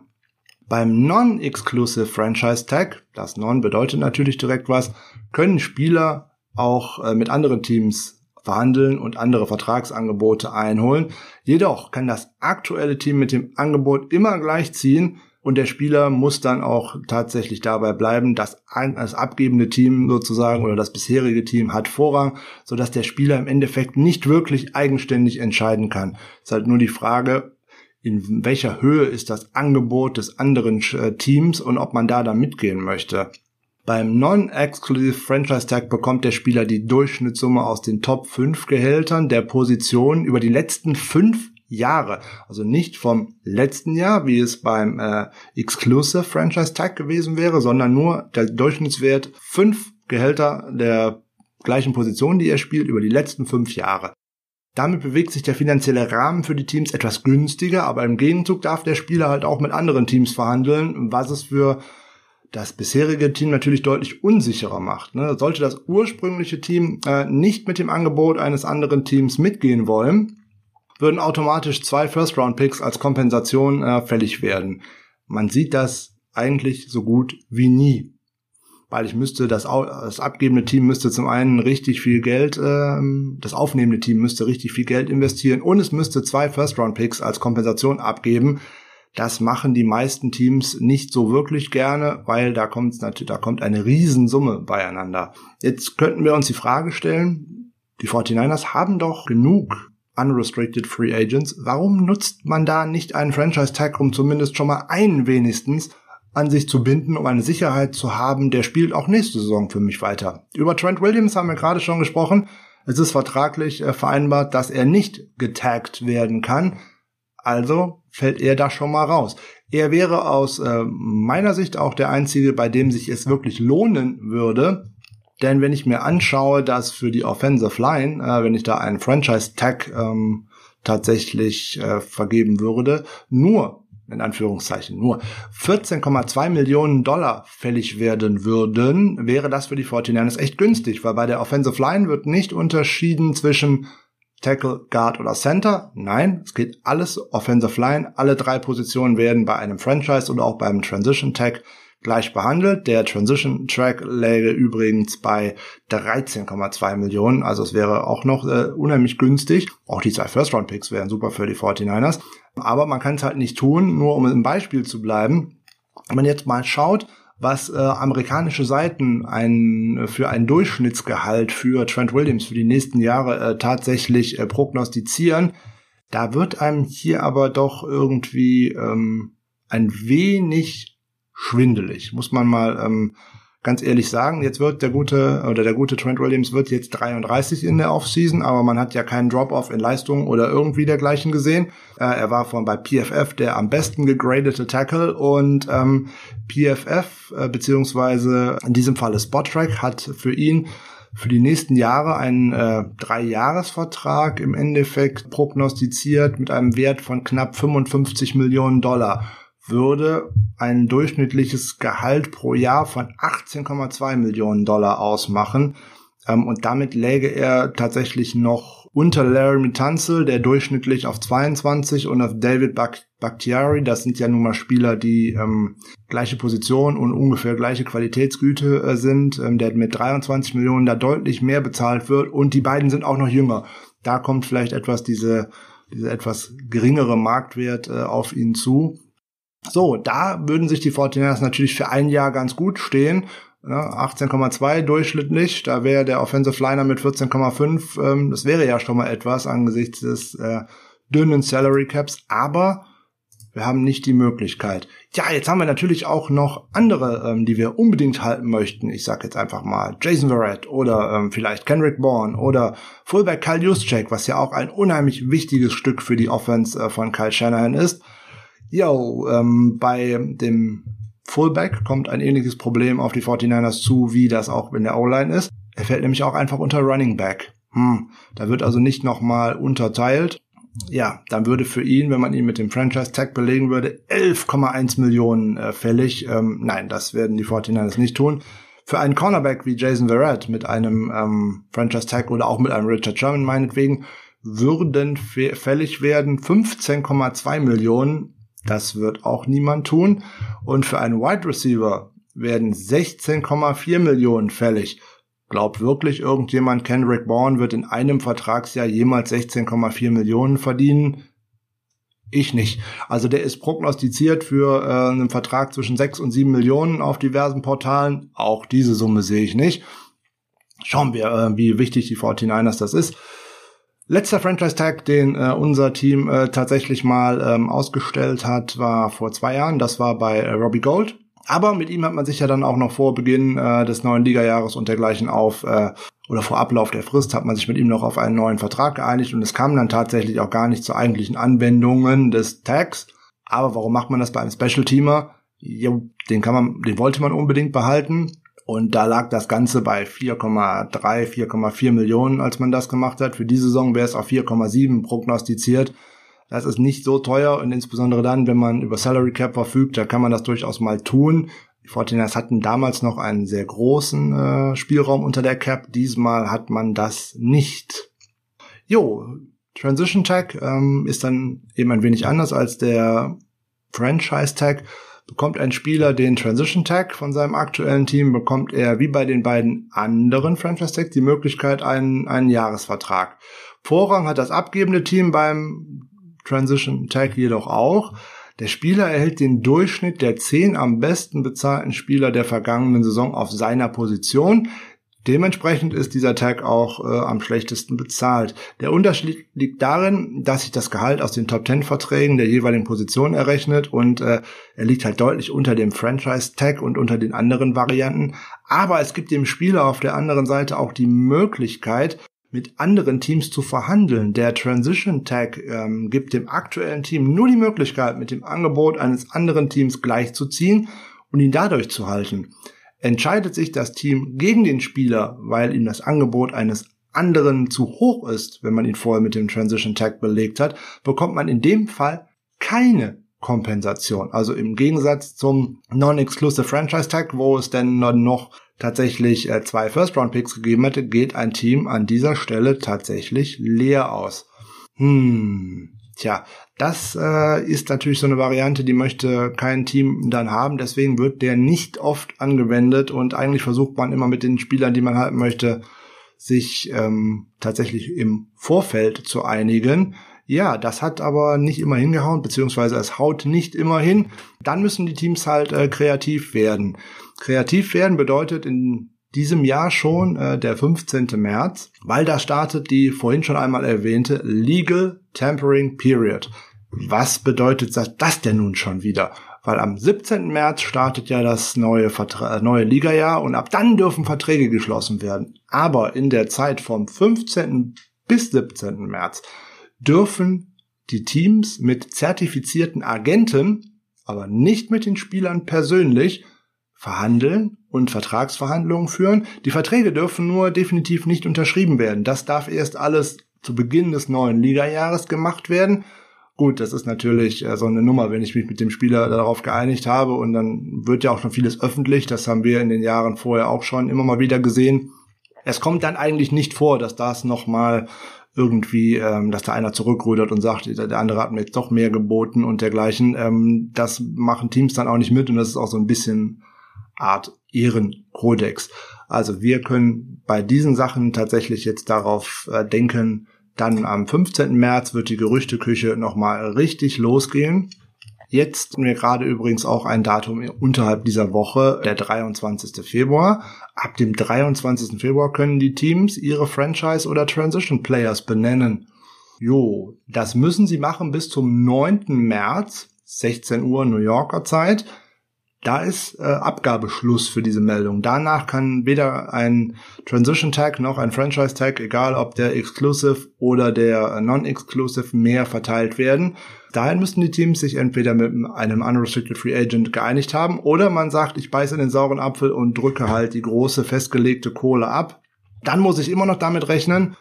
Beim Non-Exclusive Franchise Tag, das Non bedeutet natürlich direkt was, können Spieler auch äh, mit anderen Teams verhandeln und andere Vertragsangebote einholen. Jedoch kann das aktuelle Team mit dem Angebot immer gleich ziehen und der Spieler muss dann auch tatsächlich dabei bleiben. Das, das abgebende Team sozusagen oder das bisherige Team hat Vorrang, sodass der Spieler im Endeffekt nicht wirklich eigenständig entscheiden kann. Es ist halt nur die Frage, in welcher Höhe ist das Angebot des anderen äh, Teams und ob man da dann mitgehen möchte. Beim Non-Exclusive Franchise Tag bekommt der Spieler die Durchschnittssumme aus den Top 5 Gehältern der Position über die letzten fünf Jahre. Also nicht vom letzten Jahr, wie es beim äh, Exclusive Franchise Tag gewesen wäre, sondern nur der Durchschnittswert fünf Gehälter der gleichen Position, die er spielt, über die letzten fünf Jahre. Damit bewegt sich der finanzielle Rahmen für die Teams etwas günstiger, aber im Gegenzug darf der Spieler halt auch mit anderen Teams verhandeln, was es für das bisherige Team natürlich deutlich unsicherer macht. Ne? Sollte das ursprüngliche Team äh, nicht mit dem Angebot eines anderen Teams mitgehen wollen, würden automatisch zwei First-Round-Picks als Kompensation äh, fällig werden. Man sieht das eigentlich so gut wie nie. Weil ich müsste, das, das abgebende Team müsste zum einen richtig viel Geld, äh, das aufnehmende Team müsste richtig viel Geld investieren und es müsste zwei First-Round-Picks als Kompensation abgeben, das machen die meisten Teams nicht so wirklich gerne, weil da kommt da kommt eine Riesensumme beieinander. Jetzt könnten wir uns die Frage stellen, die 49ers haben doch genug unrestricted Free Agents. Warum nutzt man da nicht einen Franchise Tag, um zumindest schon mal einen wenigstens an sich zu binden, um eine Sicherheit zu haben, der spielt auch nächste Saison für mich weiter. Über Trent Williams haben wir gerade schon gesprochen. Es ist vertraglich äh, vereinbart, dass er nicht getaggt werden kann. Also fällt er da schon mal raus. Er wäre aus äh, meiner Sicht auch der Einzige, bei dem sich es wirklich lohnen würde. Denn wenn ich mir anschaue, dass für die Offensive Line, äh, wenn ich da einen Franchise-Tag ähm, tatsächlich äh, vergeben würde, nur in Anführungszeichen nur 14,2 Millionen Dollar fällig werden würden, wäre das für die 49ers echt günstig, weil bei der Offensive Line wird nicht unterschieden zwischen Tackle, Guard oder Center. Nein, es geht alles Offensive Line. Alle drei Positionen werden bei einem Franchise oder auch beim Transition Tag gleich behandelt. Der Transition Track läge übrigens bei 13,2 Millionen. Also es wäre auch noch äh, unheimlich günstig. Auch die zwei First Round Picks wären super für die 49ers. Aber man kann es halt nicht tun, nur um im Beispiel zu bleiben. Wenn man jetzt mal schaut, was äh, amerikanische Seiten ein, für ein Durchschnittsgehalt für Trent Williams für die nächsten Jahre äh, tatsächlich äh, prognostizieren, da wird einem hier aber doch irgendwie ähm, ein wenig schwindelig, muss man mal ähm, ganz ehrlich sagen, jetzt wird der gute oder der gute Trent Williams wird jetzt 33 in der Offseason, aber man hat ja keinen Drop-off in Leistung oder irgendwie dergleichen gesehen. Äh, er war von bei PFF der am besten gegradete Tackle und ähm, PFF äh, beziehungsweise in diesem Falle Spottrack hat für ihn für die nächsten Jahre einen äh, Dreijahresvertrag im Endeffekt prognostiziert mit einem Wert von knapp 55 Millionen Dollar würde ein durchschnittliches Gehalt pro Jahr von 18,2 Millionen Dollar ausmachen. Ähm, und damit läge er tatsächlich noch unter Laramie Tunzel, der durchschnittlich auf 22 und auf David Bakhtiari, das sind ja nun mal Spieler, die ähm, gleiche Position und ungefähr gleiche Qualitätsgüte äh, sind, ähm, der mit 23 Millionen da deutlich mehr bezahlt wird und die beiden sind auch noch jünger. Da kommt vielleicht etwas diese, diese etwas geringere Marktwert äh, auf ihn zu. So, da würden sich die 49ers natürlich für ein Jahr ganz gut stehen. 18,2 durchschnittlich, da wäre der Offensive Liner mit 14,5, ähm, das wäre ja schon mal etwas angesichts des äh, dünnen Salary Caps, aber wir haben nicht die Möglichkeit. Ja, jetzt haben wir natürlich auch noch andere, ähm, die wir unbedingt halten möchten. Ich sag jetzt einfach mal Jason Verrett oder ähm, vielleicht Kendrick Bourne oder Fullback Kyle Juszczyk, was ja auch ein unheimlich wichtiges Stück für die Offense äh, von Kyle Shanahan ist. Jo, ähm, bei dem Fullback kommt ein ähnliches Problem auf die 49ers zu, wie das auch in der O-Line ist. Er fällt nämlich auch einfach unter Running Back. Hm, da wird also nicht nochmal unterteilt. Ja, dann würde für ihn, wenn man ihn mit dem Franchise Tag belegen würde, 11,1 Millionen äh, fällig. Ähm, nein, das werden die 49ers nicht tun. Für einen Cornerback wie Jason Verrett mit einem ähm, Franchise Tag oder auch mit einem Richard Sherman meinetwegen würden fällig werden 15,2 Millionen das wird auch niemand tun. Und für einen Wide Receiver werden 16,4 Millionen fällig. Glaubt wirklich irgendjemand, Kendrick Bourne wird in einem Vertragsjahr jemals 16,4 Millionen verdienen? Ich nicht. Also der ist prognostiziert für äh, einen Vertrag zwischen 6 und 7 Millionen auf diversen Portalen. Auch diese Summe sehe ich nicht. Schauen wir, äh, wie wichtig die 49ers das ist. Letzter Franchise-Tag, den äh, unser Team äh, tatsächlich mal ähm, ausgestellt hat, war vor zwei Jahren. Das war bei äh, Robbie Gold. Aber mit ihm hat man sich ja dann auch noch vor Beginn äh, des neuen Ligajahres und dergleichen auf, äh, oder vor Ablauf der Frist hat man sich mit ihm noch auf einen neuen Vertrag geeinigt und es kam dann tatsächlich auch gar nicht zu eigentlichen Anwendungen des Tags. Aber warum macht man das bei einem Special-Teamer? Jo, den kann man, den wollte man unbedingt behalten. Und da lag das Ganze bei 4,3, 4,4 Millionen, als man das gemacht hat. Für die Saison wäre es auf 4,7 prognostiziert. Das ist nicht so teuer und insbesondere dann, wenn man über Salary Cap verfügt, da kann man das durchaus mal tun. Die Fortiners hatten damals noch einen sehr großen äh, Spielraum unter der Cap. Diesmal hat man das nicht. Jo, Transition Tag ähm, ist dann eben ein wenig anders als der Franchise Tag bekommt ein Spieler den Transition Tag von seinem aktuellen Team, bekommt er wie bei den beiden anderen Franchise Tags die Möglichkeit einen, einen Jahresvertrag. Vorrang hat das abgebende Team beim Transition Tag jedoch auch. Der Spieler erhält den Durchschnitt der zehn am besten bezahlten Spieler der vergangenen Saison auf seiner Position. Dementsprechend ist dieser Tag auch äh, am schlechtesten bezahlt. Der Unterschied liegt darin, dass sich das Gehalt aus den Top 10 Verträgen der jeweiligen Position errechnet und äh, er liegt halt deutlich unter dem Franchise Tag und unter den anderen Varianten. Aber es gibt dem Spieler auf der anderen Seite auch die Möglichkeit, mit anderen Teams zu verhandeln. Der Transition Tag ähm, gibt dem aktuellen Team nur die Möglichkeit, mit dem Angebot eines anderen Teams gleichzuziehen und ihn dadurch zu halten. Entscheidet sich das Team gegen den Spieler, weil ihm das Angebot eines anderen zu hoch ist, wenn man ihn vorher mit dem Transition Tag belegt hat, bekommt man in dem Fall keine Kompensation. Also im Gegensatz zum Non-Exclusive Franchise Tag, wo es denn noch tatsächlich äh, zwei First-Round-Picks gegeben hätte, geht ein Team an dieser Stelle tatsächlich leer aus. Hm, tja, das äh, ist natürlich so eine Variante, die möchte kein Team dann haben. Deswegen wird der nicht oft angewendet und eigentlich versucht man immer mit den Spielern, die man halten möchte, sich ähm, tatsächlich im Vorfeld zu einigen. Ja, das hat aber nicht immer hingehauen, beziehungsweise es haut nicht immer hin. Dann müssen die Teams halt äh, kreativ werden. Kreativ werden bedeutet in diesem Jahr schon äh, der 15. März, weil da startet die vorhin schon einmal erwähnte Legal Tampering Period. Was bedeutet das, das denn nun schon wieder? Weil am 17. März startet ja das neue, Vertra äh, neue Ligajahr und ab dann dürfen Verträge geschlossen werden. Aber in der Zeit vom 15. bis 17. März dürfen die Teams mit zertifizierten Agenten, aber nicht mit den Spielern persönlich, verhandeln und Vertragsverhandlungen führen. Die Verträge dürfen nur definitiv nicht unterschrieben werden. Das darf erst alles zu Beginn des neuen Ligajahres gemacht werden. Gut, das ist natürlich äh, so eine Nummer, wenn ich mich mit dem Spieler darauf geeinigt habe und dann wird ja auch schon vieles öffentlich. Das haben wir in den Jahren vorher auch schon immer mal wieder gesehen. Es kommt dann eigentlich nicht vor, dass das nochmal irgendwie, ähm, dass da einer zurückrudert und sagt, der andere hat mir jetzt doch mehr geboten und dergleichen. Ähm, das machen Teams dann auch nicht mit und das ist auch so ein bisschen Art Ehrenkodex. Also wir können bei diesen Sachen tatsächlich jetzt darauf äh, denken, dann am 15. März wird die Gerüchteküche nochmal richtig losgehen. Jetzt mir gerade übrigens auch ein Datum unterhalb dieser Woche, der 23. Februar. Ab dem 23. Februar können die Teams ihre Franchise oder Transition Players benennen. Jo, das müssen sie machen bis zum 9. März, 16 Uhr New Yorker Zeit. Da ist äh, Abgabeschluss für diese Meldung. Danach kann weder ein Transition Tag noch ein Franchise Tag, egal ob der Exclusive oder der Non-Exclusive, mehr verteilt werden. Dahin müssten die Teams sich entweder mit einem Unrestricted Free Agent geeinigt haben oder man sagt, ich beiße den sauren Apfel und drücke halt die große festgelegte Kohle ab. Dann muss ich immer noch damit rechnen,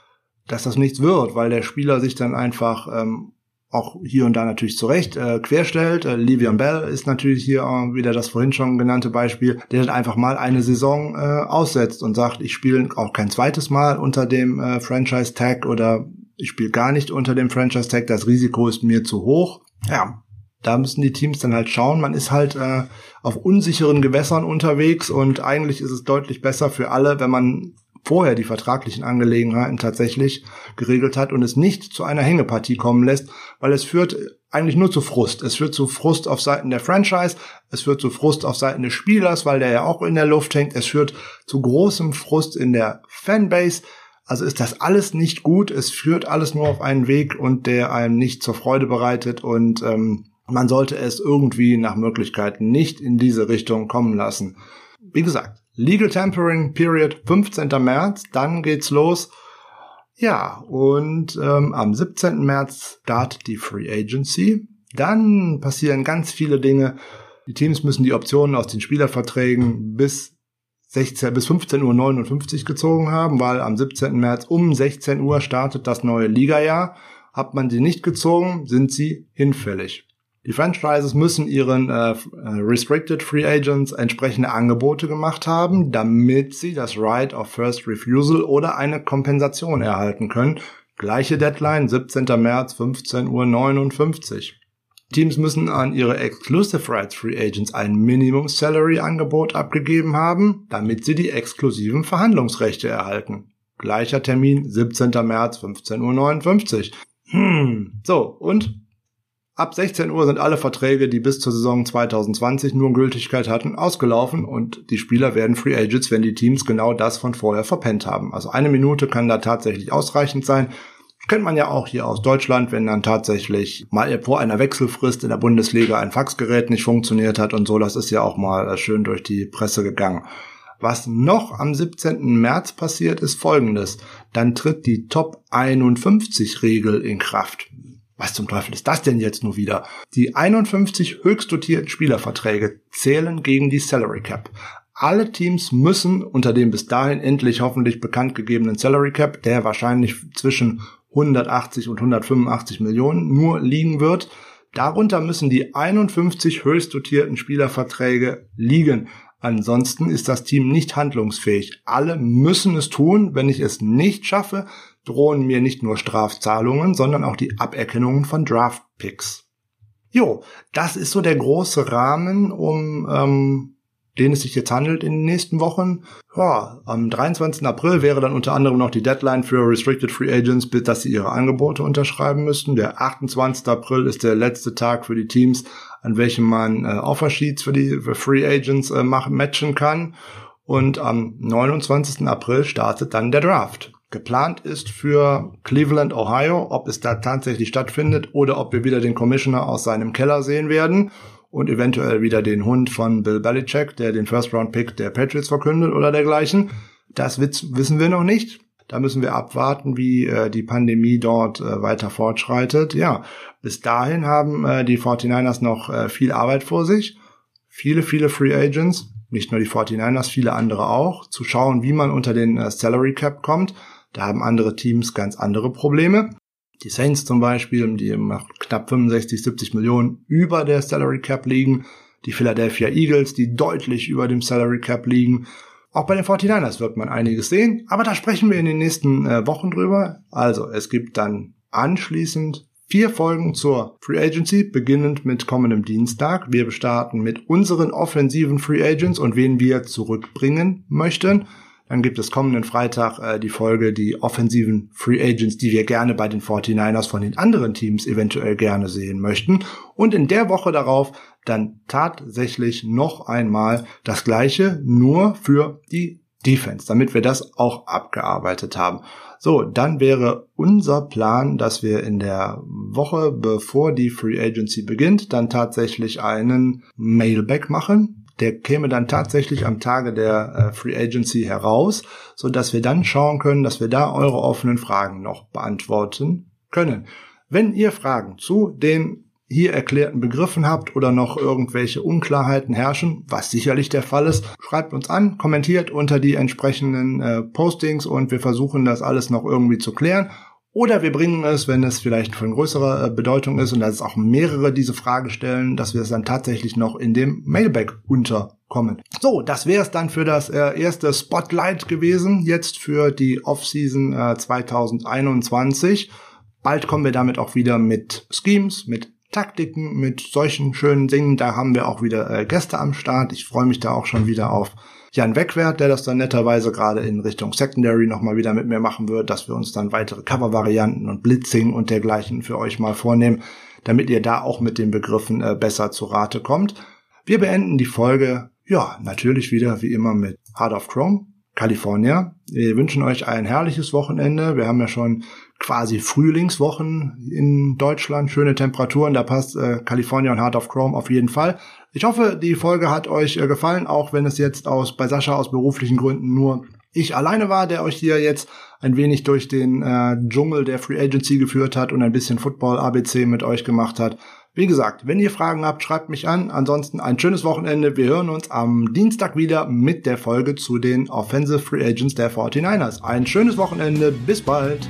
dass das nichts wird, weil der Spieler sich dann einfach ähm, auch hier und da natürlich zurecht äh, querstellt. Äh, Livian Bell ist natürlich hier äh, wieder das vorhin schon genannte Beispiel, der dann einfach mal eine Saison äh, aussetzt und sagt, ich spiele auch kein zweites Mal unter dem äh, Franchise Tag oder ich spiele gar nicht unter dem Franchise Tag, das Risiko ist mir zu hoch. Ja, da müssen die Teams dann halt schauen. Man ist halt äh, auf unsicheren Gewässern unterwegs und eigentlich ist es deutlich besser für alle, wenn man vorher die vertraglichen Angelegenheiten tatsächlich geregelt hat und es nicht zu einer Hängepartie kommen lässt, weil es führt eigentlich nur zu Frust. Es führt zu Frust auf Seiten der Franchise, es führt zu Frust auf Seiten des Spielers, weil der ja auch in der Luft hängt, es führt zu großem Frust in der Fanbase. Also ist das alles nicht gut, es führt alles nur auf einen Weg und der einem nicht zur Freude bereitet und ähm, man sollte es irgendwie nach Möglichkeiten nicht in diese Richtung kommen lassen. Wie gesagt, Legal Tampering Period 15. März, dann geht's los. Ja, und ähm, am 17. März startet die Free Agency. Dann passieren ganz viele Dinge. Die Teams müssen die Optionen aus den Spielerverträgen bis 16 bis 15.59 Uhr gezogen haben, weil am 17. März um 16 Uhr startet das neue Ligajahr. Hat man sie nicht gezogen, sind sie hinfällig. Die Franchises müssen ihren äh, äh, Restricted Free Agents entsprechende Angebote gemacht haben, damit sie das Right of First Refusal oder eine Kompensation erhalten können. Gleiche Deadline, 17. März, 15.59 Uhr. Teams müssen an ihre Exclusive Rights Free Agents ein Minimum Salary Angebot abgegeben haben, damit sie die exklusiven Verhandlungsrechte erhalten. Gleicher Termin, 17. März, 15.59 Uhr. Hm, so, und Ab 16 Uhr sind alle Verträge, die bis zur Saison 2020 nur Gültigkeit hatten, ausgelaufen und die Spieler werden Free Agents, wenn die Teams genau das von vorher verpennt haben. Also eine Minute kann da tatsächlich ausreichend sein. Kennt man ja auch hier aus Deutschland, wenn dann tatsächlich mal vor einer Wechselfrist in der Bundesliga ein Faxgerät nicht funktioniert hat und so. Das ist ja auch mal äh, schön durch die Presse gegangen. Was noch am 17. März passiert, ist folgendes. Dann tritt die Top 51 Regel in Kraft was zum Teufel ist das denn jetzt nur wieder? Die 51 höchst dotierten Spielerverträge zählen gegen die Salary Cap. Alle Teams müssen unter dem bis dahin endlich hoffentlich bekannt gegebenen Salary Cap, der wahrscheinlich zwischen 180 und 185 Millionen nur liegen wird, darunter müssen die 51 höchst dotierten Spielerverträge liegen. Ansonsten ist das Team nicht handlungsfähig. Alle müssen es tun. Wenn ich es nicht schaffe, drohen mir nicht nur Strafzahlungen, sondern auch die Aberkennungen von Draft-Picks. Jo, das ist so der große Rahmen, um ähm, den es sich jetzt handelt in den nächsten Wochen. Ja, am 23. April wäre dann unter anderem noch die Deadline für Restricted Free Agents, bis dass sie ihre Angebote unterschreiben müssten. Der 28. April ist der letzte Tag für die Teams, an welchem man äh, Offersheets für die für Free Agents äh, machen, matchen kann. Und am 29. April startet dann der Draft. Geplant ist für Cleveland, Ohio, ob es da tatsächlich stattfindet oder ob wir wieder den Commissioner aus seinem Keller sehen werden und eventuell wieder den Hund von Bill Belichick, der den First-Round-Pick der Patriots verkündet oder dergleichen. Das wissen wir noch nicht. Da müssen wir abwarten, wie äh, die Pandemie dort äh, weiter fortschreitet. Ja, bis dahin haben äh, die 49ers noch äh, viel Arbeit vor sich. Viele, viele Free Agents. Nicht nur die 49ers, viele andere auch. Zu schauen, wie man unter den äh, Salary Cap kommt. Da haben andere Teams ganz andere Probleme. Die Saints zum Beispiel, die nach knapp 65, 70 Millionen über der Salary Cap liegen. Die Philadelphia Eagles, die deutlich über dem Salary Cap liegen. Auch bei den 49ers wird man einiges sehen, aber da sprechen wir in den nächsten äh, Wochen drüber. Also, es gibt dann anschließend vier Folgen zur Free Agency, beginnend mit kommendem Dienstag. Wir starten mit unseren offensiven Free Agents und wen wir zurückbringen möchten. Dann gibt es kommenden Freitag äh, die Folge, die offensiven Free Agents, die wir gerne bei den 49ers von den anderen Teams eventuell gerne sehen möchten. Und in der Woche darauf dann tatsächlich noch einmal das gleiche, nur für die Defense, damit wir das auch abgearbeitet haben. So, dann wäre unser Plan, dass wir in der Woche, bevor die Free Agency beginnt, dann tatsächlich einen Mailback machen der käme dann tatsächlich am Tage der äh, Free Agency heraus, so dass wir dann schauen können, dass wir da eure offenen Fragen noch beantworten können. Wenn ihr Fragen zu den hier erklärten Begriffen habt oder noch irgendwelche Unklarheiten herrschen, was sicherlich der Fall ist, schreibt uns an, kommentiert unter die entsprechenden äh, Postings und wir versuchen das alles noch irgendwie zu klären oder wir bringen es, wenn es vielleicht von größerer äh, Bedeutung ist und dass es auch mehrere diese Frage stellen, dass wir es dann tatsächlich noch in dem Mailback unterkommen. So, das wäre es dann für das äh, erste Spotlight gewesen, jetzt für die Offseason äh, 2021. Bald kommen wir damit auch wieder mit Schemes, mit Taktiken, mit solchen schönen Dingen. Da haben wir auch wieder äh, Gäste am Start. Ich freue mich da auch schon wieder auf Jan Wegwert, der das dann netterweise gerade in Richtung Secondary nochmal wieder mit mir machen wird, dass wir uns dann weitere Cover-Varianten und Blitzing und dergleichen für euch mal vornehmen, damit ihr da auch mit den Begriffen äh, besser zu Rate kommt. Wir beenden die Folge, ja, natürlich wieder wie immer mit Heart of Chrome, California. Wir wünschen euch ein herrliches Wochenende. Wir haben ja schon quasi Frühlingswochen in Deutschland, schöne Temperaturen, da passt äh, California und Heart of Chrome auf jeden Fall. Ich hoffe, die Folge hat euch äh, gefallen, auch wenn es jetzt aus bei Sascha aus beruflichen Gründen nur ich alleine war, der euch hier jetzt ein wenig durch den äh, Dschungel der Free Agency geführt hat und ein bisschen Football ABC mit euch gemacht hat. Wie gesagt, wenn ihr Fragen habt, schreibt mich an. Ansonsten ein schönes Wochenende. Wir hören uns am Dienstag wieder mit der Folge zu den Offensive Free Agents der 49ers. Ein schönes Wochenende. Bis bald.